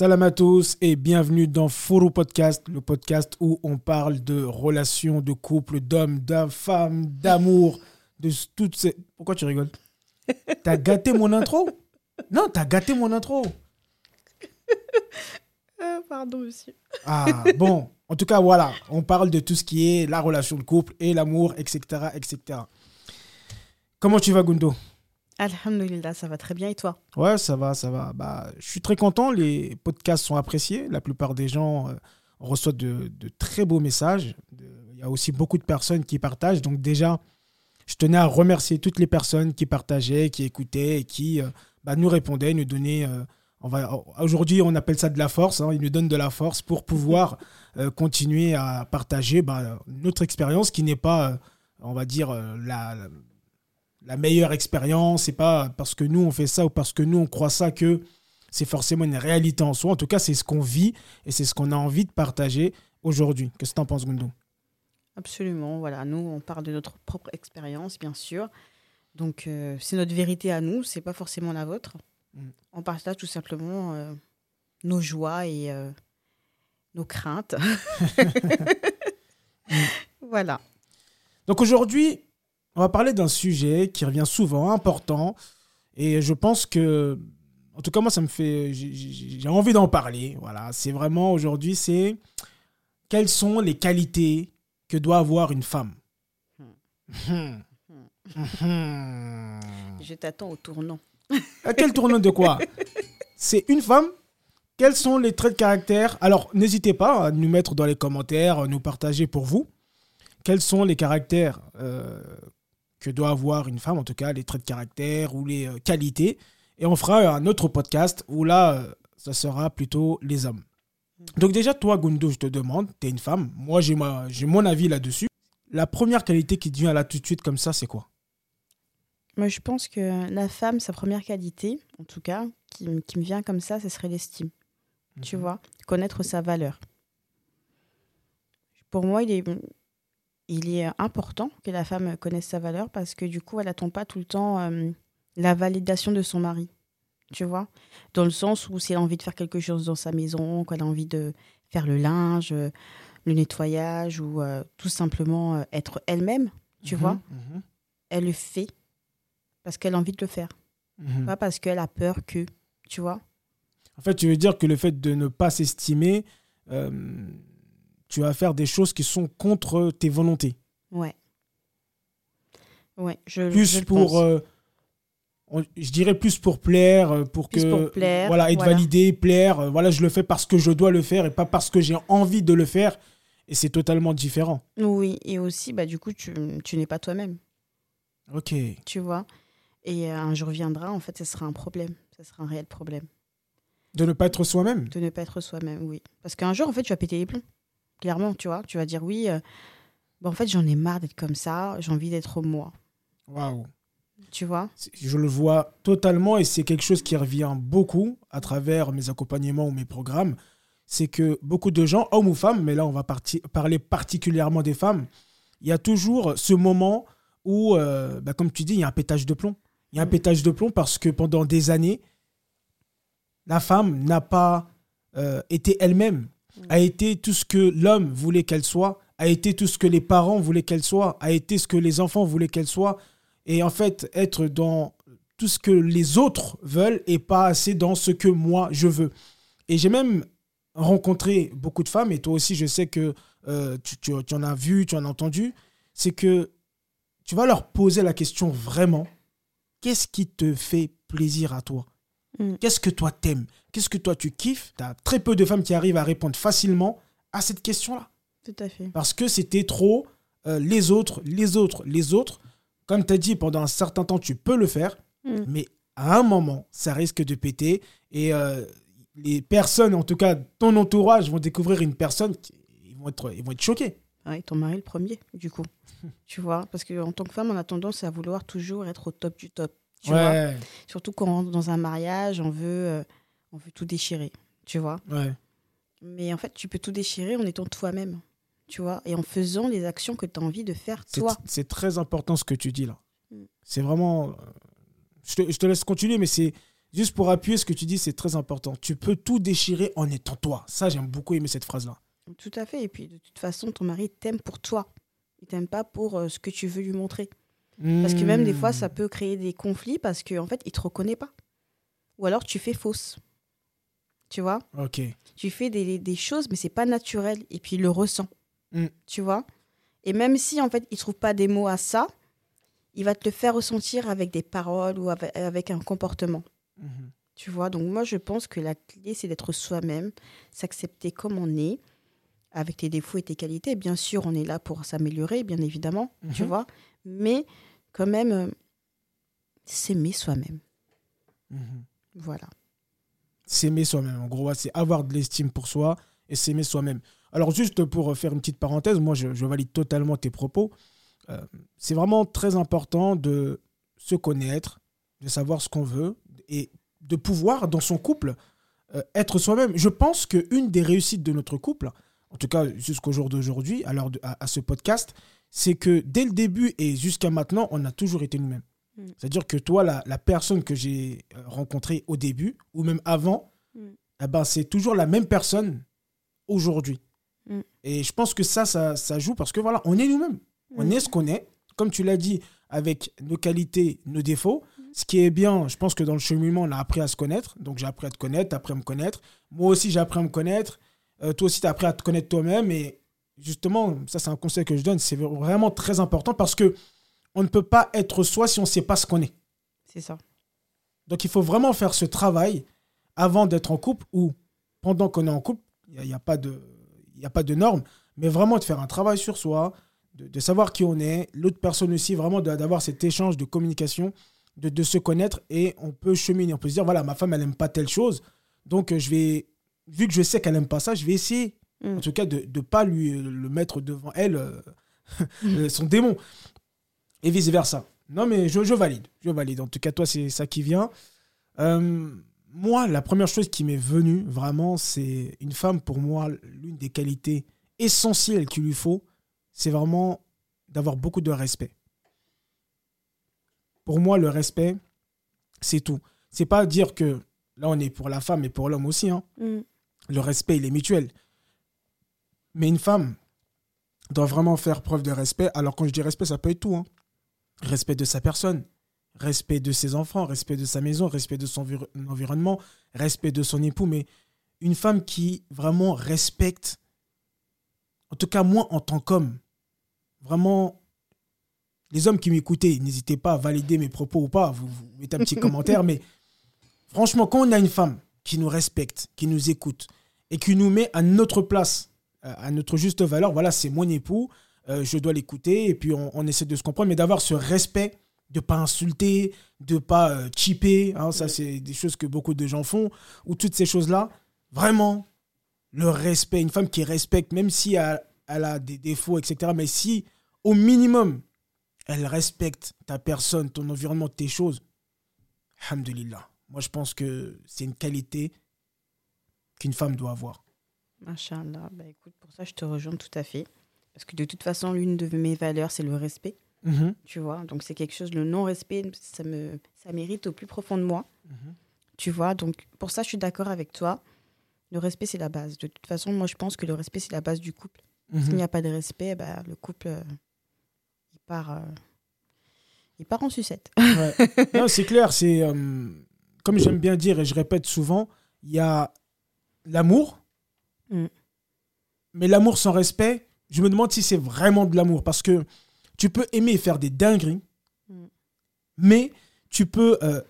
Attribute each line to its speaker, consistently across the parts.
Speaker 1: Salam à tous et bienvenue dans Foro Podcast, le podcast où on parle de relations, de couple, d'hommes, de femmes, d'amour, de toutes ces... Pourquoi tu rigoles? T'as gâté mon intro? Non, t'as gâté mon intro.
Speaker 2: Ah, pardon, monsieur.
Speaker 1: Ah, bon. En tout cas, voilà. On parle de tout ce qui est la relation de couple et l'amour, etc., etc. Comment tu vas, Gundo?
Speaker 2: Alhamdulillah, ça va très bien et toi?
Speaker 1: Ouais, ça va, ça va. Bah, je suis très content. Les podcasts sont appréciés. La plupart des gens euh, reçoivent de, très beaux messages. Il y a aussi beaucoup de personnes qui partagent. Donc déjà, je tenais à remercier toutes les personnes qui partageaient, qui écoutaient et qui euh, bah, nous répondaient, nous donnaient. euh, aujourd'hui, on appelle ça de la force. hein. ils nous donnent de la force pour pouvoir continuer à partager bah, notre expérience qui n'est pas, on va dire, la- la meilleure expérience. C'est pas parce que nous on fait ça ou parce que nous on croit ça que c'est forcément une réalité en soi. En tout cas, c'est ce qu'on vit et c'est ce qu'on a envie de partager aujourd'hui. Qu'est-ce que tu en penses, Gundo
Speaker 2: Absolument, voilà. Nous, on parle de notre propre expérience, bien sûr. Donc, euh, c'est notre vérité à nous, c'est pas forcément la vôtre.
Speaker 1: Mm.
Speaker 2: On partage tout simplement euh, nos joies et euh, nos craintes. voilà.
Speaker 1: Donc aujourd'hui, on va parler d'un sujet qui revient souvent, important, et je pense que, en tout cas moi, ça me fait, j'ai- envie d'en parler. Voilà, c'est vraiment aujourd'hui, c'est quelles sont les qualités que doit avoir une femme?
Speaker 2: Je t'attends au tournant.
Speaker 1: À quel tournant de quoi? C'est une femme? Quels sont les traits de caractère? Alors, n'hésitez pas à nous mettre dans les commentaires, à nous partager pour vous. Quels sont les caractères euh, que doit avoir une femme, en tout cas les traits de caractère ou les euh, qualités. Et on fera un autre podcast où là, euh, ça sera plutôt les hommes. Donc déjà, toi, Gundo, je te demande, tu es une femme, moi j'ai ma- j'ai mon avis là-dessus. La première qualité qui te vient là tout de suite comme ça, c'est quoi?
Speaker 2: Moi, je pense que la femme, sa première qualité, en tout cas, qui, qui me vient comme ça, ce serait l'estime. Tu
Speaker 1: Mhm.
Speaker 2: vois, connaître sa valeur. Pour moi, il est, il est important que la femme connaisse sa valeur parce que du coup, elle n'attend pas tout le temps euh, la validation de son mari. Tu vois? Dans le sens où si elle a envie de faire quelque chose dans sa maison, qu'elle a envie de faire le linge, euh, le nettoyage ou euh, tout simplement euh, être elle-même, tu
Speaker 1: Mhm,
Speaker 2: vois?
Speaker 1: mhm,
Speaker 2: Elle le fait parce qu'elle a envie de le faire.
Speaker 1: mhm.
Speaker 2: Pas parce qu'elle a peur que, tu vois?
Speaker 1: En fait, tu veux dire que le fait de ne pas s'estimer, euh, tu vas faire des choses qui sont contre tes volontés.
Speaker 2: Ouais. Ouais, je,
Speaker 1: Plus pour,
Speaker 2: pense.
Speaker 1: euh, on- je dirais plus pour plaire, euh, pour
Speaker 2: Plus
Speaker 1: que,
Speaker 2: pour plaire,
Speaker 1: voilà, être
Speaker 2: voilà.
Speaker 1: validé, plaire. euh, Voilà, je le fais parce que je dois le faire et pas parce que j'ai envie de le faire. Et c'est totalement différent.
Speaker 2: Oui, et aussi, bah, du coup, tu, tu n'es pas toi-même,
Speaker 1: Ok.
Speaker 2: tu vois? Et un jour viendra, en fait, ce sera un problème. Ce sera un réel problème.
Speaker 1: De ne pas être soi-même.
Speaker 2: De ne pas être soi-même, oui. Parce qu'un jour, en fait, tu vas péter les plombs. Clairement, tu vois. Tu vas dire, oui, euh, bah, en fait, j'en ai marre d'être comme ça. J'ai envie d'être moi.
Speaker 1: Waouh.
Speaker 2: Tu vois?
Speaker 1: Je le vois totalement et c'est quelque chose qui revient beaucoup à travers mes accompagnements ou mes programmes. C'est que beaucoup de gens, hommes ou femmes, mais là on va parti- parler particulièrement des femmes, il y a toujours ce moment où, euh, bah, comme tu dis, il y a un pétage de plomb. Il y a un
Speaker 2: Mm.
Speaker 1: pétage de plomb parce que pendant des années, la femme n'a pas euh, été elle-même. A été tout ce que l'homme voulait qu'elle soit, a été tout ce que les parents voulaient qu'elle soit, a été ce que les enfants voulaient qu'elle soit. Et en fait être dans tout ce que les autres veulent et pas assez dans ce que moi je veux. Et j'ai même rencontré beaucoup de femmes, et toi aussi je sais que euh, tu, en as vu, tu en as entendu, c'est que tu vas leur poser la question vraiment, qu'est-ce qui te fait plaisir à toi?
Speaker 2: Mm.
Speaker 1: Qu'est-ce que toi t'aimes? Qu'est-ce que toi tu kiffes? Tu as très peu de femmes qui arrivent à répondre facilement à cette question-là
Speaker 2: Tout à fait.
Speaker 1: parce que c'était trop euh, les autres, les autres, les autres. Comme tu as dit, pendant un certain temps, tu peux le faire,
Speaker 2: Mm.
Speaker 1: mais à un moment, ça risque de péter. Et euh, les personnes, en tout cas ton entourage, vont découvrir une personne qui ils vont être, ils vont être choqués.
Speaker 2: Ouais, ton mari le premier, du coup. tu vois? Parce qu'en tant que femme, on a tendance à vouloir toujours être au top du top. Tu vois
Speaker 1: ouais,
Speaker 2: Surtout quand on rentre dans un mariage, on veut, euh, on veut tout déchirer. Tu vois
Speaker 1: ouais.
Speaker 2: Mais en fait, tu peux tout déchirer en étant toi-même. Tu vois Et en faisant les actions que tu as envie de faire toi.
Speaker 1: C'est très important ce que tu dis là.
Speaker 2: Mm.
Speaker 1: C'est vraiment. euh, Je te, je te laisse continuer, mais c'est juste pour appuyer ce que tu dis, c'est très important. Tu peux tout déchirer en étant toi. Ça, j'aime beaucoup aimer cette phrase-là.
Speaker 2: Tout à fait. Et puis, de toute façon, ton mari t'aime pour toi. Il t'aime pas pour euh, ce que tu veux lui montrer. Parce que même des fois, ça
Speaker 1: Hmm.
Speaker 2: peut créer des conflits parce qu'en en fait, il te reconnaît pas. Ou alors, tu fais fausse. Tu vois?
Speaker 1: Ok.
Speaker 2: Tu fais des, des choses, mais c'est pas naturel. Et puis, il le ressent.
Speaker 1: Mm.
Speaker 2: Tu vois? Et même si, en fait, il trouve pas des mots à ça, il va te le faire ressentir avec des paroles ou avec, avec un comportement.
Speaker 1: Mhm.
Speaker 2: Tu vois, donc moi je pense que la clé c'est d'être soi-même, s'accepter comme on est, avec tes défauts et tes qualités. Bien sûr, on est là pour s'améliorer, bien évidemment, tu
Speaker 1: Mhm.
Speaker 2: vois, mais quand même euh, s'aimer soi-même.
Speaker 1: Mhm.
Speaker 2: Voilà.
Speaker 1: S'aimer soi-même. En gros, c'est avoir de l'estime pour soi et s'aimer soi-même. Alors, juste pour faire une petite parenthèse, moi, je, je valide totalement tes propos. Euh, c'est vraiment très important de se connaître, de savoir ce qu'on veut et de pouvoir, dans son couple, euh, être soi-même. Je pense qu'une des réussites de notre couple, en tout cas jusqu'au jour d'aujourd'hui, à, à ce podcast, c'est que dès le début et jusqu'à maintenant, on a toujours été nous-mêmes.
Speaker 2: Mm.
Speaker 1: C'est-à-dire que toi, la, la personne que j'ai euh, rencontrée au début, ou même avant,
Speaker 2: Mm.
Speaker 1: eh ben, c'est toujours la même personne aujourd'hui.
Speaker 2: Mm.
Speaker 1: Et je pense que ça, ça, ça joue parce que voilà, on est nous-mêmes. On est ce qu'on est. Comme tu l'as dit, avec nos qualités, nos défauts. Ce qui est bien, je pense que dans le cheminement, on a appris à se connaître. Donc j'ai appris à te connaître, tu as appris à me connaître. Moi aussi, j'ai appris à me connaître. Euh, toi aussi, tu as appris à te connaître toi-même. Et justement, ça, c'est un conseil que je donne. C'est vraiment très important parce que on ne peut pas être soi si on ne sait pas ce qu'on est.
Speaker 2: C'est ça.
Speaker 1: Donc il faut vraiment faire ce travail avant d'être en couple ou pendant qu'on est en couple. Il n'y a, y a pas de- y a pas de normes, mais vraiment de faire un travail sur soi, de, de savoir qui on est, l'autre personne aussi, vraiment d'avoir cet échange de communication, de, de se connaître et on peut cheminer. On peut se dire, voilà, ma femme, elle n'aime pas telle chose, donc euh, je vais, vu que je sais qu'elle n'aime pas ça, je vais essayer,
Speaker 2: Mm.
Speaker 1: en tout cas, de ne pas lui euh, le mettre devant elle, euh, euh, son démon, et vice-versa. Non, mais je, je valide, je valide. En tout cas, toi, c'est ça qui vient. Euh, moi, la première chose qui m'est venue, vraiment, c'est une femme, pour moi, l'une des qualités essentielles qu'il lui faut, c'est vraiment d'avoir beaucoup de respect. Pour moi, le respect, c'est tout. C'est pas dire que là, on est pour la femme et pour l'homme aussi. hein.
Speaker 2: Mm.
Speaker 1: Le respect, il est mutuel. Mais une femme doit vraiment faire preuve de respect. Alors, quand je dis respect, ça peut être tout. hein. Respect de sa personne, respect de ses enfants, respect de sa maison, respect de son envir- environnement, respect de son époux. Mais une femme qui vraiment respecte, en tout cas moi en tant qu'homme, vraiment, les hommes qui m'écoutaient, n'hésitez pas à valider mes propos ou pas, vous, vous mettez un petit commentaire, mais franchement, quand on a une femme qui nous respecte, qui nous écoute et qui nous met à notre place, à notre juste valeur, voilà, c'est mon époux, euh, je dois l'écouter et puis on, on essaie de se comprendre, mais d'avoir ce respect, de pas insulter, de pas euh, cheaper, hein, ça c'est des choses que beaucoup de gens font, ou toutes ces choses-là, vraiment, le respect, une femme qui respecte, même si elle, elle a des défauts, etc., mais si au minimum, elle respecte ta personne, ton environnement, tes choses, alhamdulillah. Moi, je pense que c'est une qualité qu'une femme doit avoir.
Speaker 2: Machallah. Bah, écoute, pour ça, je te rejoins tout à fait. Parce que de toute façon, l'une de mes valeurs, c'est le respect.
Speaker 1: Mhm,
Speaker 2: Tu vois, donc c'est quelque chose, le non-respect, ça me, ça mérite au plus profond de moi.
Speaker 1: mhm.
Speaker 2: Tu vois, donc pour ça, je suis d'accord avec toi. Le respect, c'est la base. De toute façon, moi, je pense que le respect, c'est la base du couple. S'il
Speaker 1: Mhm.
Speaker 2: n'y a pas de respect, bah, le couple, euh, il, part, euh, il part en sucette.
Speaker 1: Ouais. Non, c'est clair, c'est euh, comme j'aime bien dire et je répète souvent, il y a l'amour,
Speaker 2: Mm.
Speaker 1: mais l'amour sans respect, je me demande si c'est vraiment de l'amour parce que tu peux aimer faire des dingueries,
Speaker 2: Mm.
Speaker 1: mais tu peux euh,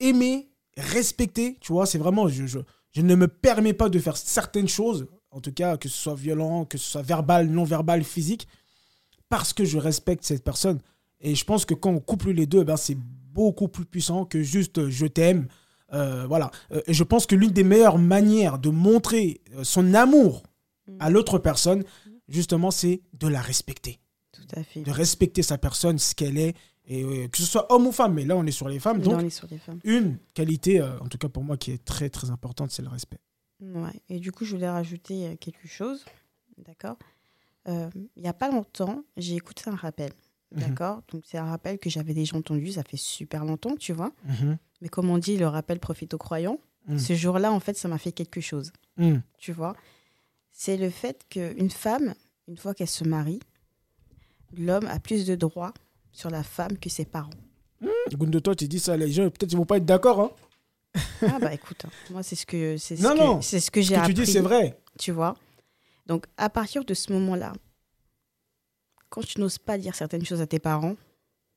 Speaker 1: aimer, respecter, tu vois, c'est vraiment, je, je, je ne me permets pas de faire certaines choses, en tout cas que ce soit violent, que ce soit verbal, non verbal, physique, parce que je respecte cette personne. Et je pense que quand on couple les deux, eh ben, c'est beaucoup plus puissant que juste euh, je t'aime. Euh, voilà. Euh, et je pense que l'une des meilleures manières de montrer euh, son amour à l'autre personne, justement, c'est de la respecter.
Speaker 2: Tout à fait.
Speaker 1: De respecter sa personne, ce qu'elle est, et euh, que ce soit homme ou femme. Mais là, on est sur les femmes.
Speaker 2: Là,
Speaker 1: Donc,
Speaker 2: on est sur les femmes.
Speaker 1: une qualité, euh, en tout cas pour moi, qui est très très importante, c'est le respect.
Speaker 2: Ouais. Et du coup, je voulais rajouter quelque chose. D'accord Il n'y a pas longtemps, j'ai écouté un rappel.
Speaker 1: Mhm.
Speaker 2: D'accord Donc, c'est un rappel que j'avais déjà entendu, ça fait super longtemps, tu vois.
Speaker 1: Mhm.
Speaker 2: Mais comme on dit, le rappel profite aux croyants.
Speaker 1: Mm.
Speaker 2: Ce jour-là, en fait, ça m'a fait quelque chose.
Speaker 1: Mm.
Speaker 2: Tu vois? C'est le fait qu'une femme, une fois qu'elle se marie, l'homme a plus de droits sur la femme que ses parents.
Speaker 1: Gundo, toi, tu dis ça, les gens, peut-être ils vont pas être d'accord. Hein.
Speaker 2: Ah bah écoute, hein, moi c'est ce que c'est ce
Speaker 1: Non,
Speaker 2: que,
Speaker 1: non.
Speaker 2: c'est ce que
Speaker 1: Ce
Speaker 2: j'ai
Speaker 1: que tu
Speaker 2: appris.
Speaker 1: dis, c'est vrai.
Speaker 2: tu vois? Donc, à partir de ce moment-là, quand tu n'oses pas dire certaines choses à tes parents,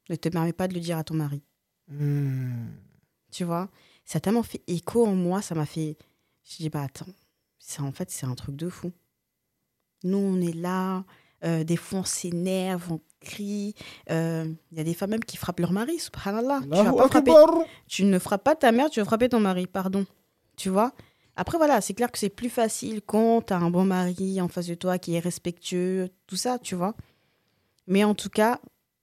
Speaker 2: ne te permets pas de le dire à ton mari.
Speaker 1: Mm.
Speaker 2: Tu vois Ça a tellement fait écho en moi, ça m'a fait. Je dis, bah attends, ça, en fait, c'est un truc de fou. Nous, on est là, euh, des fois, on s'énerve, on crie. euh, Il y a des femmes même qui frappent leur mari, subhanallah. Tu, vas pas frapper- tu ne frappes pas ta mère, tu vas frapper ton mari, pardon. Tu vois? Après, voilà, c'est clair que c'est plus facile quand tu as un bon mari en face de toi qui est respectueux, tout ça, tu vois. Mais en tout cas,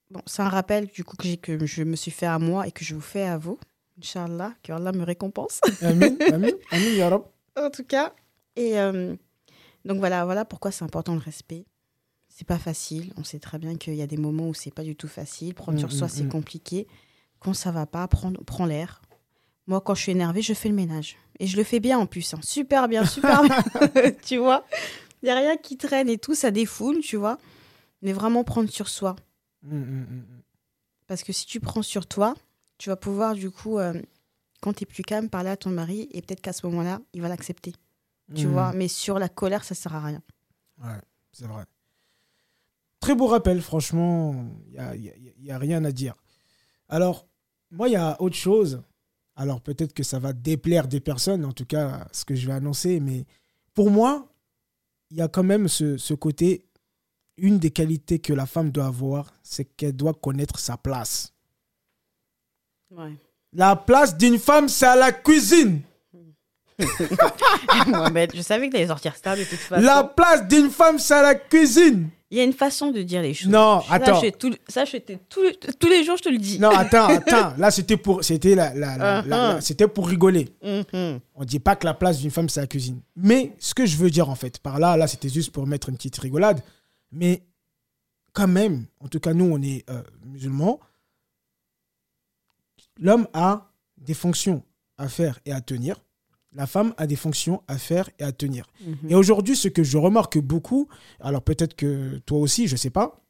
Speaker 2: bon, c'est un rappel du coup que, que je me suis fait à moi et que je vous fais à vous. Inch'Allah, que Allah me récompense.
Speaker 1: Amin, amin, amin, ya Rab.
Speaker 2: en tout cas. Et euh, donc voilà, voilà pourquoi c'est important le respect. C'est pas facile. On sait très bien qu'il y a des moments où c'est pas du tout facile. Prendre
Speaker 1: Mm,
Speaker 2: sur soi,
Speaker 1: mm,
Speaker 2: c'est
Speaker 1: mm.
Speaker 2: compliqué. Quand ça va pas, prends, prends l'air. Moi, quand je suis énervée, je fais le ménage. Et je le fais bien en plus. hein. Super bien, super bien. tu vois? Il n'y a rien qui traîne et tout, ça défoule, tu vois. Mais vraiment prendre sur soi.
Speaker 1: Mm, mm, mm.
Speaker 2: Parce que si tu prends sur toi, tu vas pouvoir, du coup, euh, quand tu es plus calme, parler à ton mari et peut-être qu'à ce moment-là, il va l'accepter. Tu
Speaker 1: Mm.
Speaker 2: vois Mais sur la colère, ça sert à rien.
Speaker 1: Ouais, c'est vrai. Très beau rappel, franchement, il n'y a, rien à dire. Alors, moi, il y a autre chose. Alors, peut-être que ça va déplaire des personnes, en tout cas, ce que je vais annoncer, mais pour moi, il y a quand même ce, ce côté, une des qualités que la femme doit avoir, c'est qu'elle doit connaître sa place.
Speaker 2: Ouais.
Speaker 1: La place d'une femme, c'est à la cuisine.
Speaker 2: Mohamed, je savais que tu allais sortir ça de toute façon.
Speaker 1: La place d'une femme, c'est à la cuisine.
Speaker 2: Il y a une façon de dire les choses.
Speaker 1: Non,
Speaker 2: Ça,
Speaker 1: attends.
Speaker 2: je- tout- ça, je te- tous tous les jours, je te le dis.
Speaker 1: Non, attends, attends. Là, c'était pour, c'était la, la- la- la- la-
Speaker 2: Uh-huh.
Speaker 1: c'était pour rigoler.
Speaker 2: Mhm.
Speaker 1: On dit pas que la place d'une femme, c'est la cuisine. Mais ce que je veux dire, en fait, par là, là, c'était juste pour mettre une petite rigolade. Mais quand même, en tout cas, nous, on est euh, musulmans. L'homme a des fonctions à faire et à tenir. La femme a des fonctions à faire et à tenir.
Speaker 2: Mhm.
Speaker 1: Et aujourd'hui, ce que je remarque beaucoup, alors peut-être que toi aussi, je sais pas,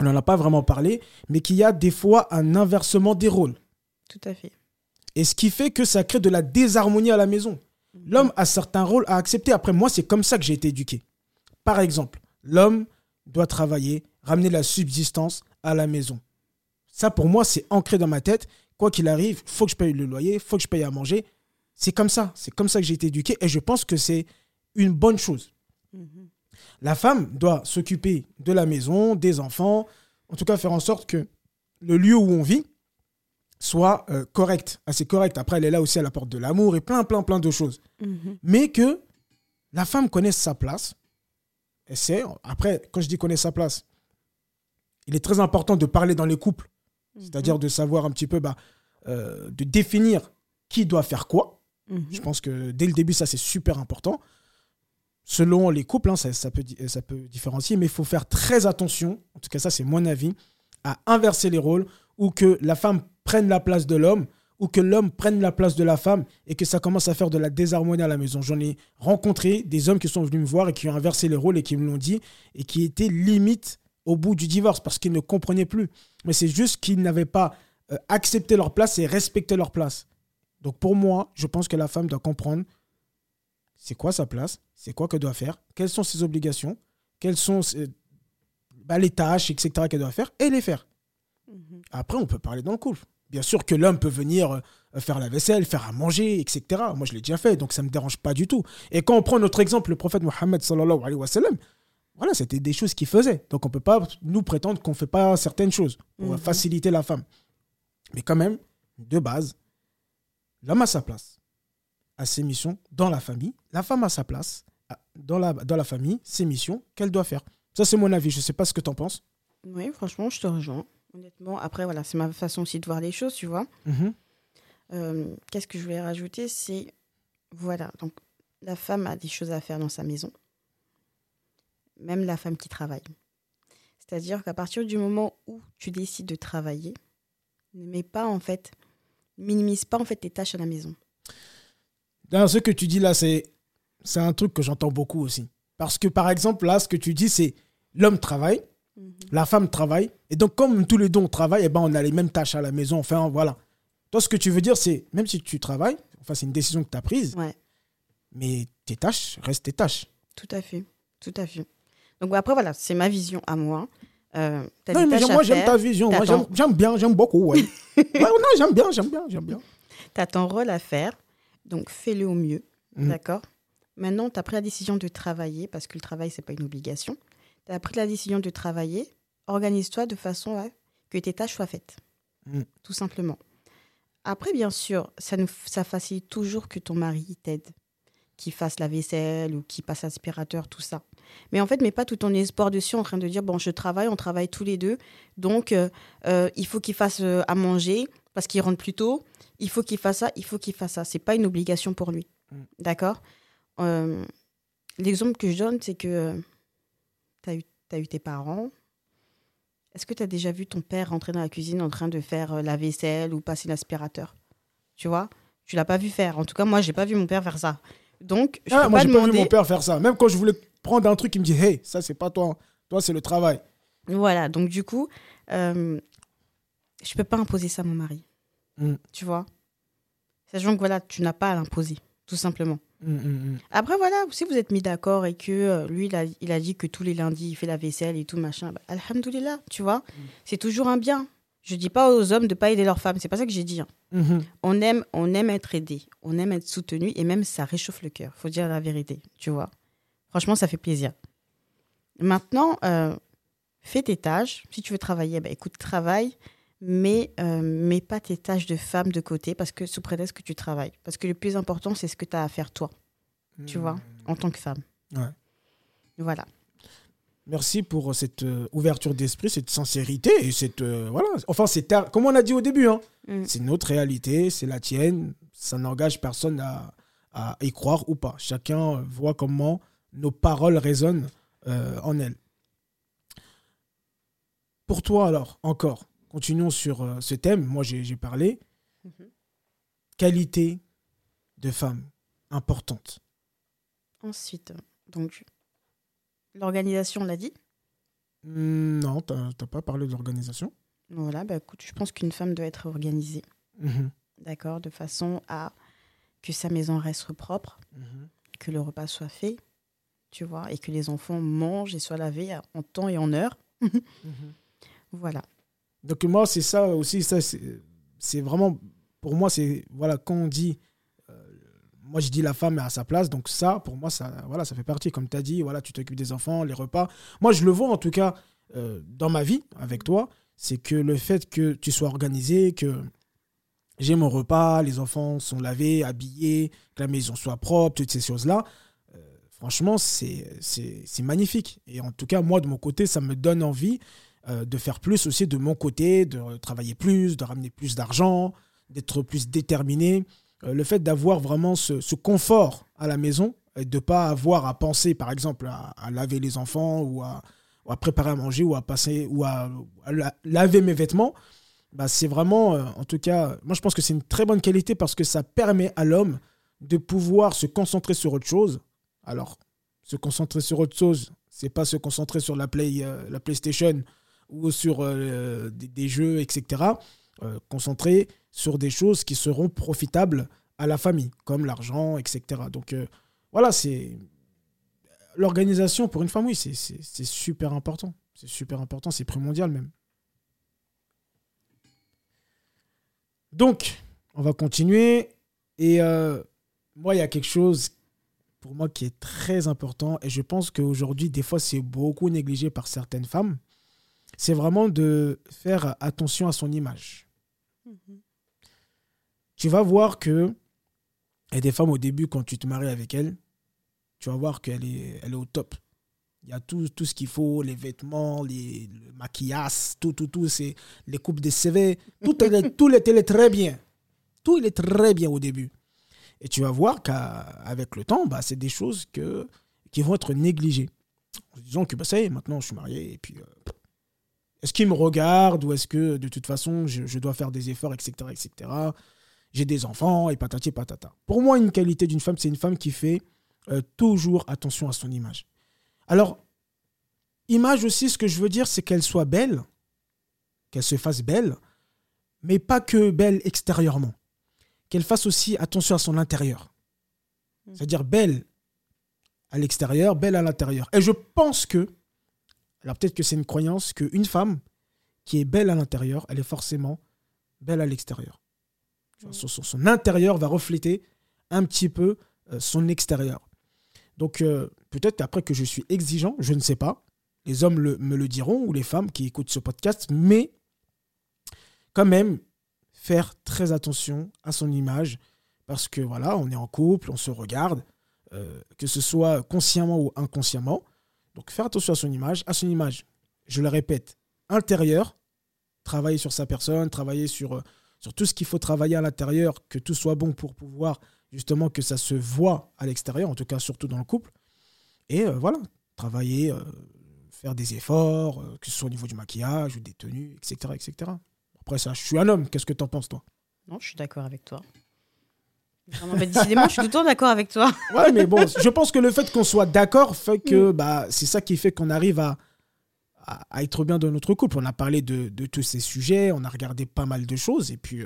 Speaker 1: on n'en a pas vraiment parlé, mais qu'il y a des fois un inversement des rôles.
Speaker 2: Tout à fait.
Speaker 1: Et ce qui fait que ça crée de la désharmonie à la maison. L'homme a certains rôles à accepter. Après, moi, c'est comme ça que j'ai été éduqué. Par exemple, l'homme doit travailler, ramener la subsistance à la maison. Ça, pour moi, c'est ancré dans ma tête. Quoi qu'il arrive, faut que je paye le loyer, faut que je paye à manger. C'est comme ça. C'est comme ça que j'ai été éduqué. Et je pense que c'est une bonne chose.
Speaker 2: Mhm.
Speaker 1: La femme doit s'occuper de la maison, des enfants, en tout cas faire en sorte que le lieu où on vit soit euh, correct, assez correct. Après, elle est là aussi, elle apporte de l'amour et plein, plein, plein de choses.
Speaker 2: Mhm.
Speaker 1: Mais que la femme connaisse sa place. Et c'est, après, quand je dis connaître sa place, il est très important de parler dans les couples, c'est-à-dire de savoir un petit peu, bah, euh, de définir qui doit faire quoi.
Speaker 2: Mhm.
Speaker 1: Je pense que dès le début, ça, c'est super important. Selon les couples, hein, ça, ça peut, ça peut différencier, mais il faut faire très attention, en tout cas ça c'est mon avis, à inverser les rôles ou que la femme prenne la place de l'homme ou que l'homme prenne la place de la femme et que ça commence à faire de la désharmonie à la maison. J'en ai rencontré des hommes qui sont venus me voir et qui ont inversé les rôles et qui me l'ont dit et qui étaient limite au bout du divorce parce qu'ils ne comprenaient plus. Mais c'est juste qu'ils n'avaient pas euh, accepté leur place et respecté leur place. Donc pour moi, je pense que la femme doit comprendre c'est quoi sa place, c'est quoi qu'elle doit faire, quelles sont ses obligations, quelles sont ses- bah, les tâches, etc. qu'elle doit faire, et les faire.
Speaker 2: Mhm.
Speaker 1: Après, on peut parler dans le couple. Bien sûr que l'homme peut venir euh, faire la vaisselle, faire à manger, etc. Moi, je l'ai déjà fait, donc ça ne me dérange pas du tout. Et quand on prend notre exemple, le prophète Mohammed, sallallahu alayhi wa sallam, voilà, c'était des choses qu'il faisait. Donc on ne peut pas nous prétendre qu'on ne fait pas certaines choses pour
Speaker 2: Mhm.
Speaker 1: faciliter la femme. Mais quand même, de base, l'homme a sa place, a ses missions dans la famille. La femme a sa place a- dans la, dans la famille, ses missions qu'elle doit faire. Ça, c'est mon avis. Je ne sais pas ce que tu en penses.
Speaker 2: Oui, franchement, je te rejoins. Honnêtement, après, voilà, c'est ma façon aussi de voir les choses, tu vois.
Speaker 1: Mhm.
Speaker 2: Euh, Qu'est-ce que je voulais rajouter C'est, voilà, donc la femme a des choses à faire dans sa maison, même la femme qui travaille. C'est-à-dire qu'à partir du moment où tu décides de travailler, ne mets pas en fait Minimise pas en fait tes tâches à la maison.
Speaker 1: Dans ce que tu dis là, c'est c'est un truc que j'entends beaucoup aussi. Parce que par exemple, là, ce que tu dis, c'est l'homme travaille,
Speaker 2: Mhm.
Speaker 1: la femme travaille. Et donc, comme tous les deux on travaille, eh ben, on a les mêmes tâches à la maison. Enfin, voilà. Toi, ce que tu veux dire, c'est même si tu travailles, enfin, c'est une décision que tu as prise,
Speaker 2: Ouais,
Speaker 1: mais tes tâches restent tes tâches.
Speaker 2: tout à fait. Tout à fait. Donc après, voilà, c'est ma vision à moi. Euh,
Speaker 1: Non, mais moi, j'aime ta vision. Moi, j'aime
Speaker 2: t'attends.
Speaker 1: j'aime bien, j'aime beaucoup. Ouais. ouais, non, j'aime bien, j'aime bien, j'aime bien.
Speaker 2: tu as ton rôle à faire. Donc fais-le au mieux.
Speaker 1: Mhm.
Speaker 2: D'accord? Maintenant, tu as pris la décision de travailler, parce que le travail, c'est pas une obligation. Tu as pris la décision de travailler. Organise-toi de façon à que tes tâches soient faites.
Speaker 1: Mhm.
Speaker 2: Tout simplement. Après, bien sûr, ça, nous, ça facilite toujours que ton mari t'aide, qu'il fasse la vaisselle ou qu'il passe l'aspirateur, tout ça. Mais en fait, mets pas tout ton espoir dessus en train de dire bon, je travaille, on travaille tous les deux, donc euh, euh, il faut qu'il fasse euh, à manger parce qu'il rentre plus tôt. Il faut qu'il fasse ça, il faut qu'il fasse ça. C'est pas une obligation pour lui.
Speaker 1: Mm.
Speaker 2: D'accord? Euh, L'exemple que je donne, c'est que tu as, eu t'as eu tes parents. Est-ce que tu as déjà vu ton père rentrer dans la cuisine en train de faire la vaisselle ou passer l'aspirateur? Tu vois? Tu l'as pas vu faire. En tout cas, moi, j'ai pas vu mon père faire ça. Donc, je
Speaker 1: Ah,
Speaker 2: peux
Speaker 1: moi,
Speaker 2: pas
Speaker 1: j'ai pas vu
Speaker 2: demander.
Speaker 1: mon père faire ça. Même quand je voulais prendre un truc, il me dit Hey, ça, c'est pas toi. Toi, c'est le travail.
Speaker 2: Voilà, donc du coup, euh, je peux pas imposer ça à mon mari.
Speaker 1: Mm.
Speaker 2: Tu vois? Sachant que voilà, tu n'as pas à l'imposer, tout simplement.
Speaker 1: Hum, hum.
Speaker 2: Après, voilà, si vous êtes mis d'accord et que euh, lui, il a, il a dit que tous les lundis, il fait la vaisselle et tout, machin, bah, alhamdoulilah, tu vois? C'est toujours un bien. Je dis pas aux hommes de pas aider leurs femmes, c'est pas ça que j'ai dit. hein.
Speaker 1: Hum.
Speaker 2: On aime, on aime être aidé, on aime être soutenu et même ça réchauffe le cœur. Faut dire la vérité, tu vois? Franchement, ça fait plaisir. Maintenant, euh, fais tes tâches. Si tu veux travailler, bah, écoute, travaille, mais euh, mets pas tes tâches de femme de côté parce que sous prétexte que tu travailles. Parce que le plus important, c'est ce que tu as à faire toi, tu vois, en tant que femme.
Speaker 1: Ouais.
Speaker 2: Voilà.
Speaker 1: Merci pour cette euh, ouverture d'esprit, cette sincérité et cette euh, voilà. Enfin, c'est ta- comme on a dit au début, hein,
Speaker 2: Mm.
Speaker 1: c'est notre réalité, c'est la tienne. Ça n'engage personne à, à y croire ou pas. Chacun euh, voit comment nos paroles résonnent euh, en elle. Pour toi alors, encore, continuons sur euh, ce thème. Moi, j'ai parlé.
Speaker 2: Mhm.
Speaker 1: Qualité de femme importante.
Speaker 2: Ensuite, donc, l'organisation, on l'a dit.
Speaker 1: Hmm, non, t'as t'as pas parlé de l'organisation.
Speaker 2: Voilà, bah, écoute, je pense qu'une femme doit être organisée.
Speaker 1: Mhm,
Speaker 2: d'accord, de façon à que sa maison reste propre,
Speaker 1: mhm.
Speaker 2: que le repas soit fait, tu vois, et que les enfants mangent et soient lavés en temps et en heure. Voilà.
Speaker 1: Donc moi, c'est ça aussi, ça, c'est c'est vraiment, pour moi, c'est, voilà, quand on dit, euh, moi je dis la femme est à sa place, donc ça, pour moi, ça, voilà, ça fait partie, comme tu as dit, voilà, tu t'occupes des enfants, les repas. Moi, je le vois en tout cas euh, dans ma vie avec toi, c'est que le fait que tu sois organisé, que j'ai mon repas, les enfants sont lavés, habillés, que la maison soit propre, toutes ces choses-là, franchement, c'est magnifique. Et en tout cas, moi, de mon côté, ça me donne envie euh, de faire plus aussi de mon côté, de travailler plus, de ramener plus d'argent, d'être plus déterminé. Euh, le fait d'avoir vraiment ce, confort à la maison et de ne pas avoir à penser, par exemple, à, laver les enfants ou à, préparer à manger ou à passer ou à, à la- laver mes vêtements, bah, c'est vraiment, euh, en tout cas, moi je pense que c'est une très bonne qualité parce que ça permet à l'homme de pouvoir se concentrer sur autre chose. Alors, se concentrer sur autre chose, c'est pas se concentrer sur la, play, euh, la PlayStation ou sur euh, des, jeux, etc. Euh, concentrer sur des choses qui seront profitables à la famille, comme l'argent, etc. Donc voilà, c'est l'organisation pour une oui, c'est- super important. C'est super important, c'est primordial même. Donc, on va continuer. Et moi, il y a quelque chose pour moi qui est très important. Et je pense qu'aujourd'hui, des fois, c'est beaucoup négligé par certaines femmes. C'est vraiment de faire attention à son image. Tu vas voir que a des femmes au début, quand tu te maries avec elles, tu vas voir qu'elle est, elle est au top. Il y a tout, tout ce qu'il faut, les vêtements, les, le maquillage, tout, tout, tout, c'est les coupes de CV, tout, est- tout est très bien. Tout, il est très bien au début. Et tu vas voir qu'avec le temps, bah, c'est des choses que, qui vont être négligées. En disant que bah, ça y est, maintenant je suis marié, et puis euh, est-ce qu'il me regarde ou est-ce que de toute façon je, je dois faire des efforts, etc. etc. j'ai des enfants et patati patata. Pour moi, une qualité d'une femme, c'est une femme qui fait euh, toujours attention à son image. Alors, image aussi, ce que je veux dire, c'est qu'elle soit belle, qu'elle se fasse belle, mais pas que belle extérieurement. Qu'elle fasse aussi attention à son intérieur. Mm. C'est-à-dire belle à l'extérieur, belle à l'intérieur. Et je pense que, alors peut-être que c'est une croyance, qu'une femme qui est belle à l'intérieur, elle est forcément belle à l'extérieur. Mm. Son, intérieur va refléter un petit peu euh, son extérieur. Donc euh, peut-être après que je suis exigeant, je ne sais pas. Les hommes me le diront ou les femmes qui écoutent ce podcast, mais quand même faire très attention à son image parce que voilà, on est en couple, on se regarde, euh, que ce soit consciemment ou inconsciemment. Donc faire attention à son image, à son image, je le répète, intérieure, travailler sur sa personne, travailler sur, sur tout ce qu'il faut travailler à l'intérieur, que tout soit bon pour pouvoir justement que ça se voit à l'extérieur, en tout cas surtout dans le couple. Et euh, voilà, travailler, euh, faire des efforts, euh, que ce soit au niveau du maquillage ou des tenues, etc. etc. Après ça, je suis un homme, qu'est-ce que tu en penses toi?
Speaker 2: Non, je suis d'accord avec toi. décidément, je suis tout le temps d'accord avec toi.
Speaker 1: ouais, mais bon, je pense que le fait qu'on soit d'accord fait que mm. bah, c'est ça qui fait qu'on arrive à, à, être bien dans notre couple. On a parlé de, de, tous ces sujets, on a regardé pas mal de choses, et puis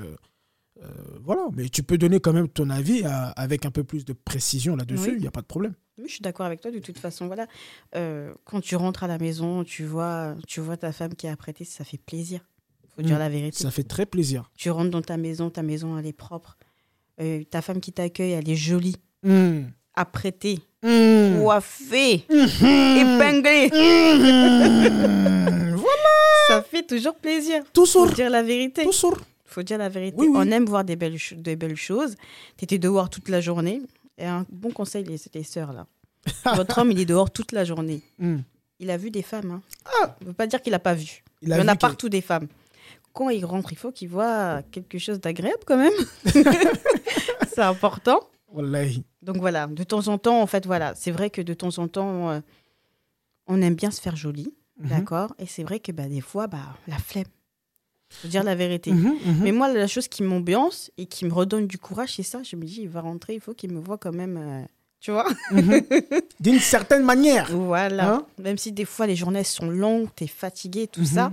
Speaker 1: euh, voilà, mais tu peux donner quand même ton avis euh, avec un peu plus de précision là-dessus, il n'y a pas de problème.
Speaker 2: Oui, je suis d'accord avec toi de toute façon. Voilà, euh, quand tu rentres à la maison, tu vois, tu vois ta femme qui est apprêtée, ça fait plaisir. Faut dire mm. la vérité.
Speaker 1: Ça fait très plaisir.
Speaker 2: Tu rentres dans ta maison, ta maison elle est propre. ta femme qui t'accueille, elle est jolie, mm. apprêtée, mm. coiffée, mm-hmm. épinglée.
Speaker 1: voilà.
Speaker 2: Ça fait toujours plaisir.
Speaker 1: Tout Faut
Speaker 2: dire la vérité.
Speaker 1: Tout
Speaker 2: faut dire la vérité. On aime voir des belles, des belles choses. Tu étais dehors toute la journée. Et un bon conseil, les, les sœurs, là. Votre homme, il est dehors toute la journée. Hmm. Il a vu des femmes. Hein. Ah. On ne veut pas dire qu'il n'a pas vu. Il, y en a partout des femmes. Quand il rentre, il faut qu'il voit quelque chose d'agréable quand même. c'est important. Donc voilà, de temps en temps, en fait, voilà, c'est vrai que de temps en temps, euh, on aime bien se faire joli, mhm. d'accord? Et c'est vrai que bah, des fois, bah, la flemme faut dire la vérité. Mhm, mhm. Mais moi, la chose qui m'ambiance et qui me redonne du courage, c'est ça. Je me dis, il va rentrer, il faut qu'il me voit quand même. Euh, tu vois?
Speaker 1: D'une certaine manière.
Speaker 2: Voilà. Hein? Même si des fois les journées sont longues, tu es fatigué, tout ça,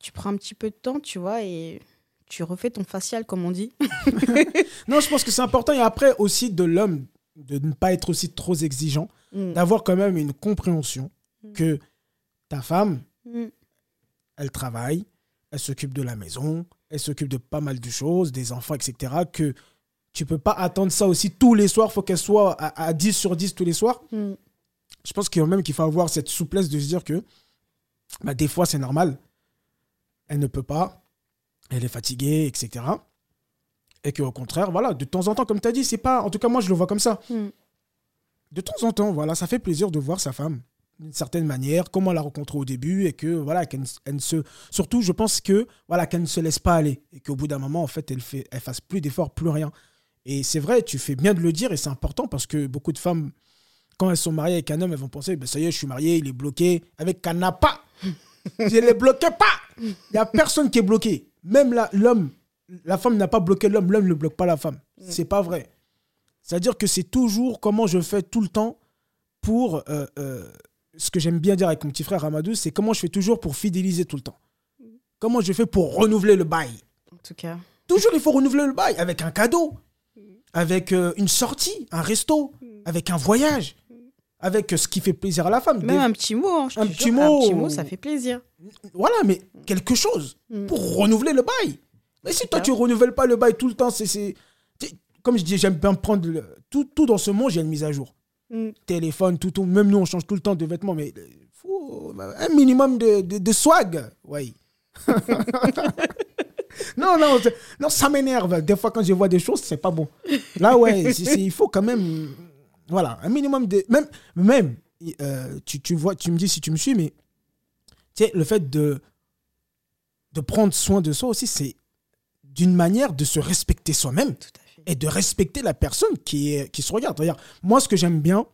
Speaker 2: tu prends un petit peu de temps, tu vois, et tu refais ton facial, comme on dit.
Speaker 1: non, je pense que c'est important. Et après, aussi, de l'homme, de ne pas être aussi trop exigeant, mm. d'avoir quand même une compréhension mm. que ta femme, mm. elle travaille, elle s'occupe de la maison, elle s'occupe de pas mal de choses, des enfants, etc. Que tu peux pas attendre ça aussi tous les soirs, il faut qu'elle soit à, 10 sur 10 tous les soirs. Je pense qu'il même qu'il faut avoir cette souplesse de se dire que bah, des fois c'est normal, elle ne peut pas, elle est fatiguée, etc. Et qu'au contraire, voilà, de temps en temps, comme tu as dit, c'est pas. En tout cas, moi je le vois comme ça. Mm. De temps en temps, voilà, ça fait plaisir de voir sa femme d'une certaine manière, comment la rencontrer au début et que voilà qu'elle ne se surtout je pense que voilà qu'elle ne se laisse pas aller et qu'au bout d'un moment en fait elle fait elle fasse plus d'efforts, plus rien. Et c'est vrai, tu fais bien de le dire et c'est important parce que beaucoup de femmes quand elles sont mariées avec un homme, elles vont penser ben ça y est, je suis marié, il est bloqué avec pas. Je ne les bloqué pas. Il n'y a personne qui est bloqué. Même l'homme, la, femme n'a pas bloqué l'homme, l'homme ne bloque pas la femme. Mm. C'est pas vrai. C'est-à-dire que c'est toujours comment je fais tout le temps pour euh, euh, ce que j'aime bien dire avec mon petit frère Amadou, c'est comment je fais toujours pour fidéliser tout le temps. Comment je fais pour renouveler le bail.
Speaker 2: En tout cas.
Speaker 1: Toujours, il faut renouveler le bail avec un cadeau, avec euh, une sortie, un resto, avec un voyage, avec euh, ce qui fait plaisir à la femme.
Speaker 2: Même un petit mot. Hein, un, petit mot. un petit mot, ça fait plaisir.
Speaker 1: Voilà, mais quelque chose mm. pour renouveler le bail. Mais si toi, tu renouvelles pas le bail tout le temps, c'est. Comme je dis, j'aime bien prendre. tout, tout dans ce monde, j'ai une mise à jour. Mm. téléphone, tout, tout. Même nous, on change tout le temps de vêtements, mais faut un minimum de, de, swag. Oui. non, non, non, ça m'énerve. Des fois, quand je vois des choses, c'est pas bon. Là, ouais, il faut quand même. Voilà, un minimum de. Même, même euh, tu, tu, vois, tu me dis si tu me suis, mais tu sais, le fait de, de prendre soin de soi aussi, c'est d'une manière de se respecter soi-même. Et de respecter la personne qui, est, qui se regarde. Regarde, moi, ce que j'aime bien,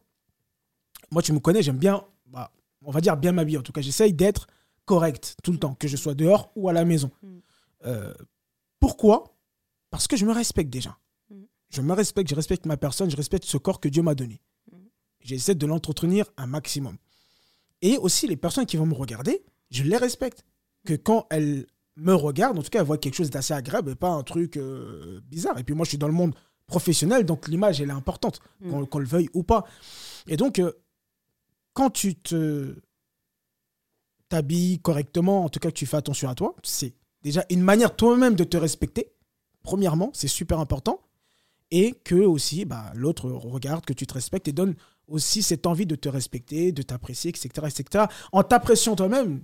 Speaker 1: moi, tu me connais, j'aime bien, bah, on va dire bien m'habiller. En tout cas, j'essaye d'être correct tout le temps, que je sois dehors ou à la maison. Mm. Euh, pourquoi? Parce que je me respecte déjà. Je me respecte, je respecte ma personne, je respecte ce corps que Dieu m'a donné.
Speaker 2: Mm.
Speaker 1: J'essaie de l'entretenir un maximum. Et aussi, les personnes qui vont me regarder, je les respecte. Que quand elles me regardent, en tout cas, elles voient quelque chose d'assez agréable et pas un truc euh, bizarre. Et puis moi, je suis dans le monde professionnel, donc l'image, elle est importante,
Speaker 2: Mm.
Speaker 1: qu'on qu'on le veuille ou pas. Et donc, euh, quand tu te t'habilles correctement, en tout cas que tu fais attention à toi, c'est déjà une manière toi-même de te respecter. Premièrement, c'est super important. Et que aussi, bah, l'autre regarde que tu te respectes et donne aussi cette envie de te respecter, de t'apprécier, etc., etc. En t'appréciant toi-même,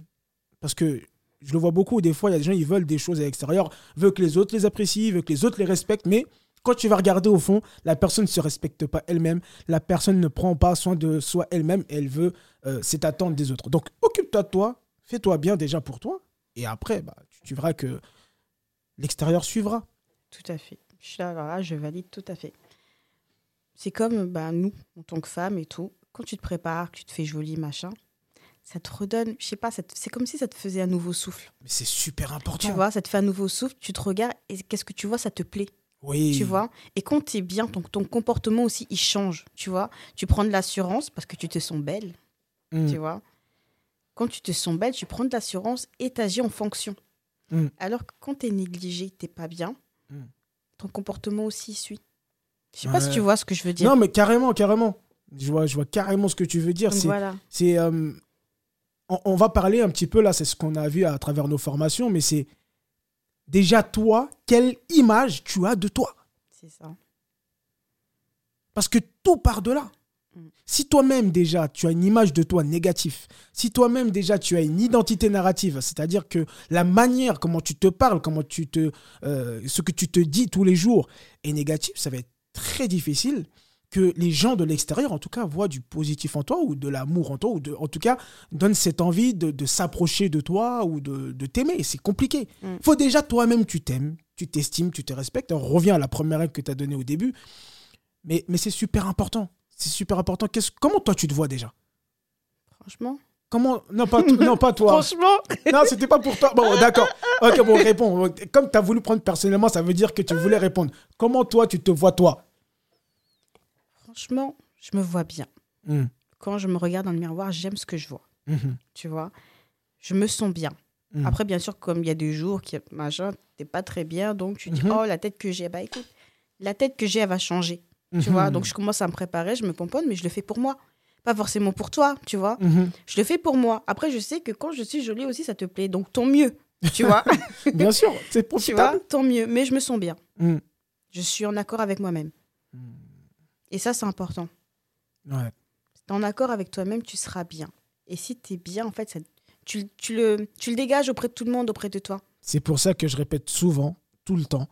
Speaker 1: parce que je le vois beaucoup, des fois, il y a des gens, ils veulent des choses à l'extérieur, veulent que les autres les apprécient, veulent que les autres les respectent, mais quand tu vas regarder au fond, la personne ne se respecte pas elle-même, la personne ne prend pas soin de soi elle-même, elle veut euh, cette attente des autres. Donc, occupe-toi de toi, fais-toi bien déjà pour toi, et après, bah, tu verras que l'extérieur suivra.
Speaker 2: Tout à fait. Je suis là, alors là, je valide tout à fait. C'est comme bah, nous, en tant que femmes et tout, quand tu te prépares, que tu te fais jolie, machin, ça te redonne, je sais pas, c'est comme si ça te faisait un nouveau souffle.
Speaker 1: Mais c'est super important.
Speaker 2: Tu vois, ça te fait un nouveau souffle, tu te regardes et qu'est-ce que tu vois, ça te plaît.
Speaker 1: Oui.
Speaker 2: Tu vois Et quand tu es bien, ton, ton comportement aussi, il change. Tu vois Tu prends de l'assurance parce que tu te sens belle.
Speaker 1: Mm.
Speaker 2: Tu vois Quand tu te sens belle, tu prends de l'assurance et tu agis en fonction.
Speaker 1: Mm.
Speaker 2: Alors que quand tu es négligé, tu pas bien,
Speaker 1: Mm.
Speaker 2: Ton comportement aussi suit. Je sais pas si tu vois ce que je veux dire.
Speaker 1: Non, mais carrément, carrément. Je vois, je vois carrément ce que tu veux dire. C'est,
Speaker 2: voilà.
Speaker 1: c'est, euh, on, on va parler un petit peu, là, c'est ce qu'on a vu à travers nos formations, mais c'est déjà toi, quelle image tu as de toi?
Speaker 2: C'est ça.
Speaker 1: Parce que tout part de là.
Speaker 2: Mm.
Speaker 1: Si toi-même déjà tu as une image de toi négative, si toi-même déjà tu as une identité narrative, c'est-à-dire que la manière comment tu te parles, comment tu te, euh, ce que tu te dis tous les jours est négatif, ça va être très difficile que les gens de l'extérieur, en tout cas, voient du positif en toi ou de l'amour en toi, ou de, en tout cas, donnent cette envie de, de s'approcher de toi ou de, de t'aimer. C'est compliqué. Il
Speaker 2: Mm.
Speaker 1: faut déjà toi-même, tu t'aimes, tu t'estimes, tu te respectes. On revient à la première règle que tu as donnée au début. Mais, mais c'est super important. C'est super important. Qu'est-ce, comment toi tu te vois déjà?
Speaker 2: Franchement.
Speaker 1: Comment Non, pas, non, pas toi.
Speaker 2: Franchement.
Speaker 1: Non, c'était pas pour toi. Bon, d'accord. Ok, bon, réponds. Comme tu as voulu prendre personnellement, ça veut dire que tu voulais répondre. Comment toi tu te vois toi?
Speaker 2: Franchement, je me vois bien.
Speaker 1: Mhm.
Speaker 2: Quand je me regarde dans le miroir, j'aime ce que je vois.
Speaker 1: Mhm.
Speaker 2: Tu vois? Je me sens bien.
Speaker 1: Mhm.
Speaker 2: Après, bien sûr, comme il y a des jours qui machin, t'es pas très bien, donc tu dis
Speaker 1: Mhm.
Speaker 2: oh la tête que j'ai, bah écoute, la tête que j'ai, elle va changer, tu
Speaker 1: Mhm.
Speaker 2: vois. Donc je commence à me préparer, je me pomponne, mais je le fais pour moi, pas forcément pour toi, tu vois.
Speaker 1: Mhm.
Speaker 2: Je le fais pour moi. Après, je sais que quand je suis jolie aussi, ça te plaît, donc tant mieux, tu vois.
Speaker 1: Bien sûr, c'est
Speaker 2: tu
Speaker 1: profitable.
Speaker 2: vois, tant mieux. Mais je me sens bien.
Speaker 1: Mhm.
Speaker 2: Je suis en accord avec moi-même. Et ça, c'est important.
Speaker 1: Ouais.
Speaker 2: Si t'es en accord avec toi-même, tu seras bien. Et si tu es bien, en fait, ça- tu, tu le, tu le dégages auprès de tout le monde, auprès de toi.
Speaker 1: C'est pour ça que je répète souvent, tout le temps,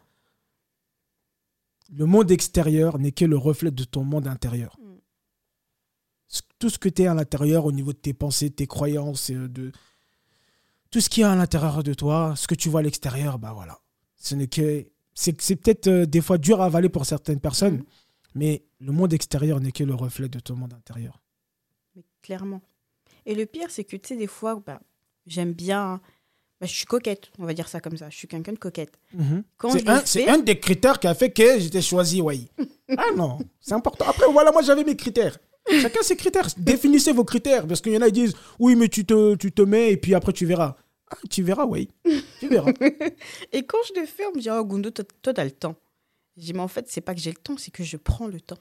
Speaker 1: le monde extérieur n'est que le reflet de ton monde intérieur.
Speaker 2: Mm.
Speaker 1: Tout ce que tu es à l'intérieur, au niveau de tes pensées, tes croyances, euh, de tout ce qui est à l'intérieur de toi, ce que tu vois à l'extérieur, bah voilà. Ce n'est que c'est peut-être euh, des fois dur à avaler pour certaines personnes,
Speaker 2: Mm.
Speaker 1: mais le monde extérieur n'est que le reflet de ton monde intérieur.
Speaker 2: Mais clairement. Et le pire, c'est que, tu sais, des fois, bah, j'aime bien. Bah, je suis coquette, on va dire ça comme ça. Je suis quelqu'un de coquette. Je
Speaker 1: C'est un, des critères qui a fait que j'étais choisi, oui. ah non, c'est important. Après, voilà, moi j'avais mes critères. Chacun ses critères. Définissez vos critères. Parce qu'il y en a qui disent, oui, mais tu te, tu te mets et puis après tu verras. Ah, tu verras, oui. Tu verras.
Speaker 2: Et quand je le fais, on me dit Oh, Gundo, toi, toi, t'as le temps. Je dis Mais en fait, c'est pas que j'ai le temps, c'est que je prends le temps.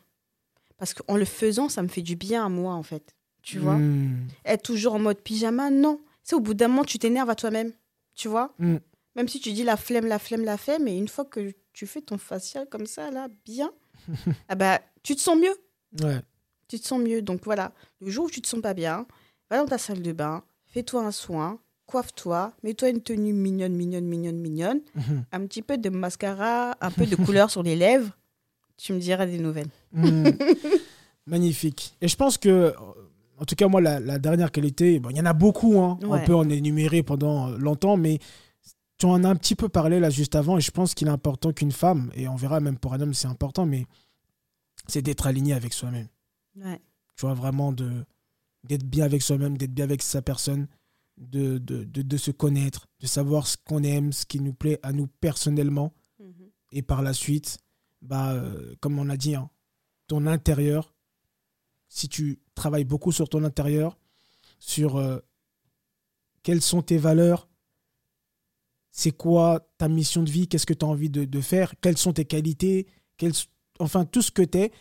Speaker 2: Parce qu'en le faisant, ça me fait du bien à moi, en fait. Tu vois?
Speaker 1: Hmm.
Speaker 2: Être toujours en mode pyjama, non. C'est au bout d'un moment, tu t'énerves à toi-même. Tu vois
Speaker 1: Mm.
Speaker 2: Même si tu dis la flemme, la flemme, la flemme, mais une fois que tu fais ton facial comme ça, là, bien, ah bah, tu te sens mieux.
Speaker 1: Ouais.
Speaker 2: Tu te sens mieux. Donc voilà, le jour où tu te sens pas bien, va dans ta salle de bain, fais-toi un soin, coiffe-toi, mets-toi une tenue mignonne, mignonne, mignonne, mignonne, un petit peu de mascara, un peu de couleur sur les lèvres. Tu me diras des nouvelles.
Speaker 1: Hmm. Magnifique. Et je pense que, en tout cas, moi, la, la dernière qualité, bon, il y en a beaucoup. hein.
Speaker 2: Ouais.
Speaker 1: On peut en énumérer pendant euh, longtemps, mais tu en as un petit peu parlé là juste avant. Et je pense qu'il est important qu'une femme, et on verra même pour un homme, c'est important, mais c'est d'être aligné avec soi-même.
Speaker 2: Ouais.
Speaker 1: Tu vois, vraiment de d'être bien avec soi-même, d'être bien avec sa personne, de, de, de, de se connaître, de savoir ce qu'on aime, ce qui nous plaît à nous personnellement.
Speaker 2: Mhm.
Speaker 1: Et par la suite, bah, euh, comme on a dit, hein, ton intérieur, si tu travailles beaucoup sur ton intérieur, sur euh, quelles sont tes valeurs, c'est quoi ta mission de vie, qu'est-ce que tu as envie de, faire, quelles sont tes qualités, enfin tout ce que tu es,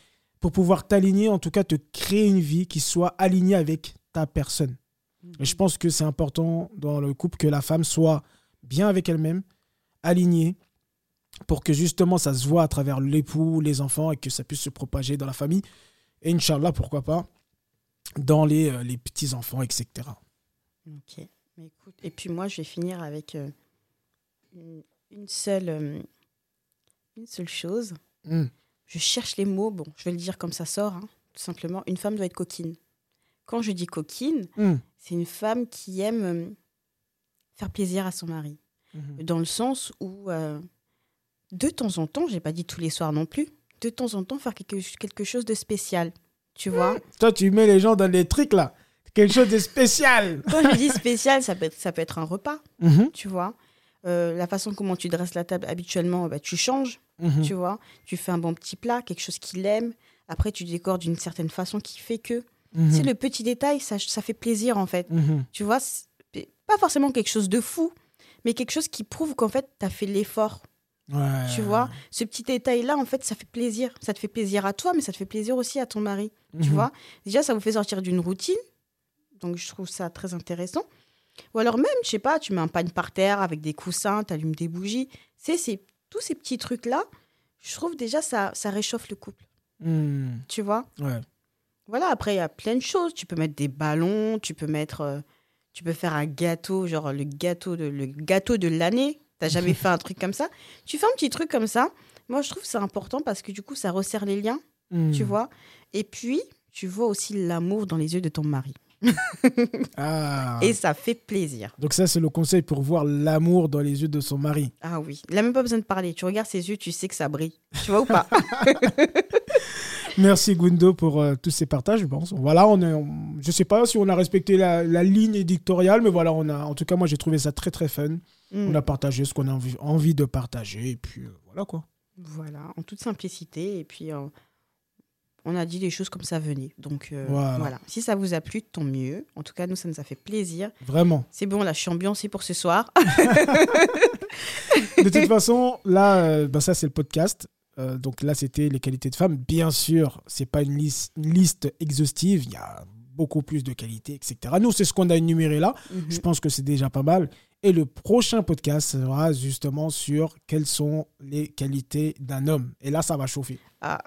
Speaker 1: pour pouvoir t'aligner, en tout cas te créer une vie qui soit alignée avec ta personne. Et je pense que c'est important dans le couple que la femme soit bien avec elle-même, alignée, pour que justement ça se voit à travers l'époux, les enfants et que ça puisse se propager dans la famille. Et Inch'Allah, pourquoi pas, dans les, euh, les petits-enfants, etc.
Speaker 2: Ok. Écoute, et puis moi, je vais finir avec euh, une, seule, euh, une seule chose. Hmm. Je cherche les mots, bon, je vais le dire comme ça sort, hein, tout simplement. Une femme doit être coquine. Quand je dis coquine, hmm. c'est une femme qui aime faire plaisir à son mari. Hmm. Dans le sens où de temps en temps, j'ai pas dit tous les soirs non plus, de temps en temps faire quelque, quelque chose de spécial. Tu vois
Speaker 1: Toi, tu mets les gens dans des trucs là. Quelque chose de spécial.
Speaker 2: Quand je dis spécial, ça peut être, ça peut être un repas. Mhm. Tu vois euh, La façon comment tu dresses la table habituellement, bah, tu changes. Mhm. Tu vois Tu fais un bon petit plat, quelque chose qu'il aime. Après, tu décores d'une certaine façon qui fait que. C'est le petit détail, ça, ça fait plaisir en fait. Tu vois Pas forcément quelque chose de fou, mais quelque chose qui prouve qu'en fait, tu as fait l'effort tu vois, ce petit détail-là, en fait, ça fait plaisir. Ça te fait plaisir à toi, mais ça te fait plaisir aussi à ton mari. Tu mhm. vois, déjà, ça vous fait sortir d'une routine. Donc, je trouve ça très intéressant. Ou alors même, je sais pas, tu mets un pagne par terre avec des coussins, tu allumes des bougies. C'est tous ces petits trucs-là, je trouve déjà ça, ça réchauffe le couple. Hmm. Tu vois Voilà, après, il y a plein de choses. Tu peux mettre des ballons, tu peux mettre... Euh, tu peux faire un gâteau, genre le gâteau de, le gâteau de l'année T'as jamais fait un truc comme ça. Tu fais un petit truc comme ça. Moi, je trouve c'est important parce que du coup, ça resserre les liens, hmm. tu vois. Et puis, tu vois aussi l'amour dans les yeux de ton mari. ah. Et ça fait plaisir.
Speaker 1: Donc ça, c'est le conseil pour voir l'amour dans les yeux de son mari.
Speaker 2: Ah oui, il n'a même pas besoin de parler. Tu regardes ses yeux, tu sais que ça brille. Tu vois ou pas?
Speaker 1: Merci Gundo pour euh, tous ces partages. Bon, voilà, on est, je sais pas si on a respecté la, la, ligne éditoriale, mais voilà, on a, en tout cas, moi j'ai trouvé ça très très fun. On a mm. partagé ce qu'on a envie, de partager. Et puis euh, voilà quoi.
Speaker 2: Voilà, en toute simplicité. Et puis euh, on a dit les choses comme ça venait. Donc voilà. Si ça vous a plu, tant mieux. En tout cas, nous, ça nous a fait plaisir.
Speaker 1: Vraiment.
Speaker 2: C'est bon, la je suis ambiancée pour ce soir.
Speaker 1: de toute façon, là, bah, ça c'est le podcast. Donc là, c'était les qualités de femmes. Bien sûr, c'est pas une liste, une liste exhaustive. Il y a beaucoup plus de qualités, etc. Nous, c'est ce qu'on a énuméré là. Mhm. Je pense que c'est déjà pas mal. Et le prochain podcast sera justement sur quelles sont les qualités d'un homme. Et là, ça va chauffer.
Speaker 2: Ah,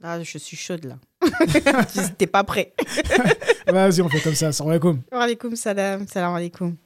Speaker 2: là, je suis chaude là. T'es pas prêt.
Speaker 1: Vas-y, on fait comme ça. Salam alaikum.
Speaker 2: Wa alaikum salam. Salam alaikum.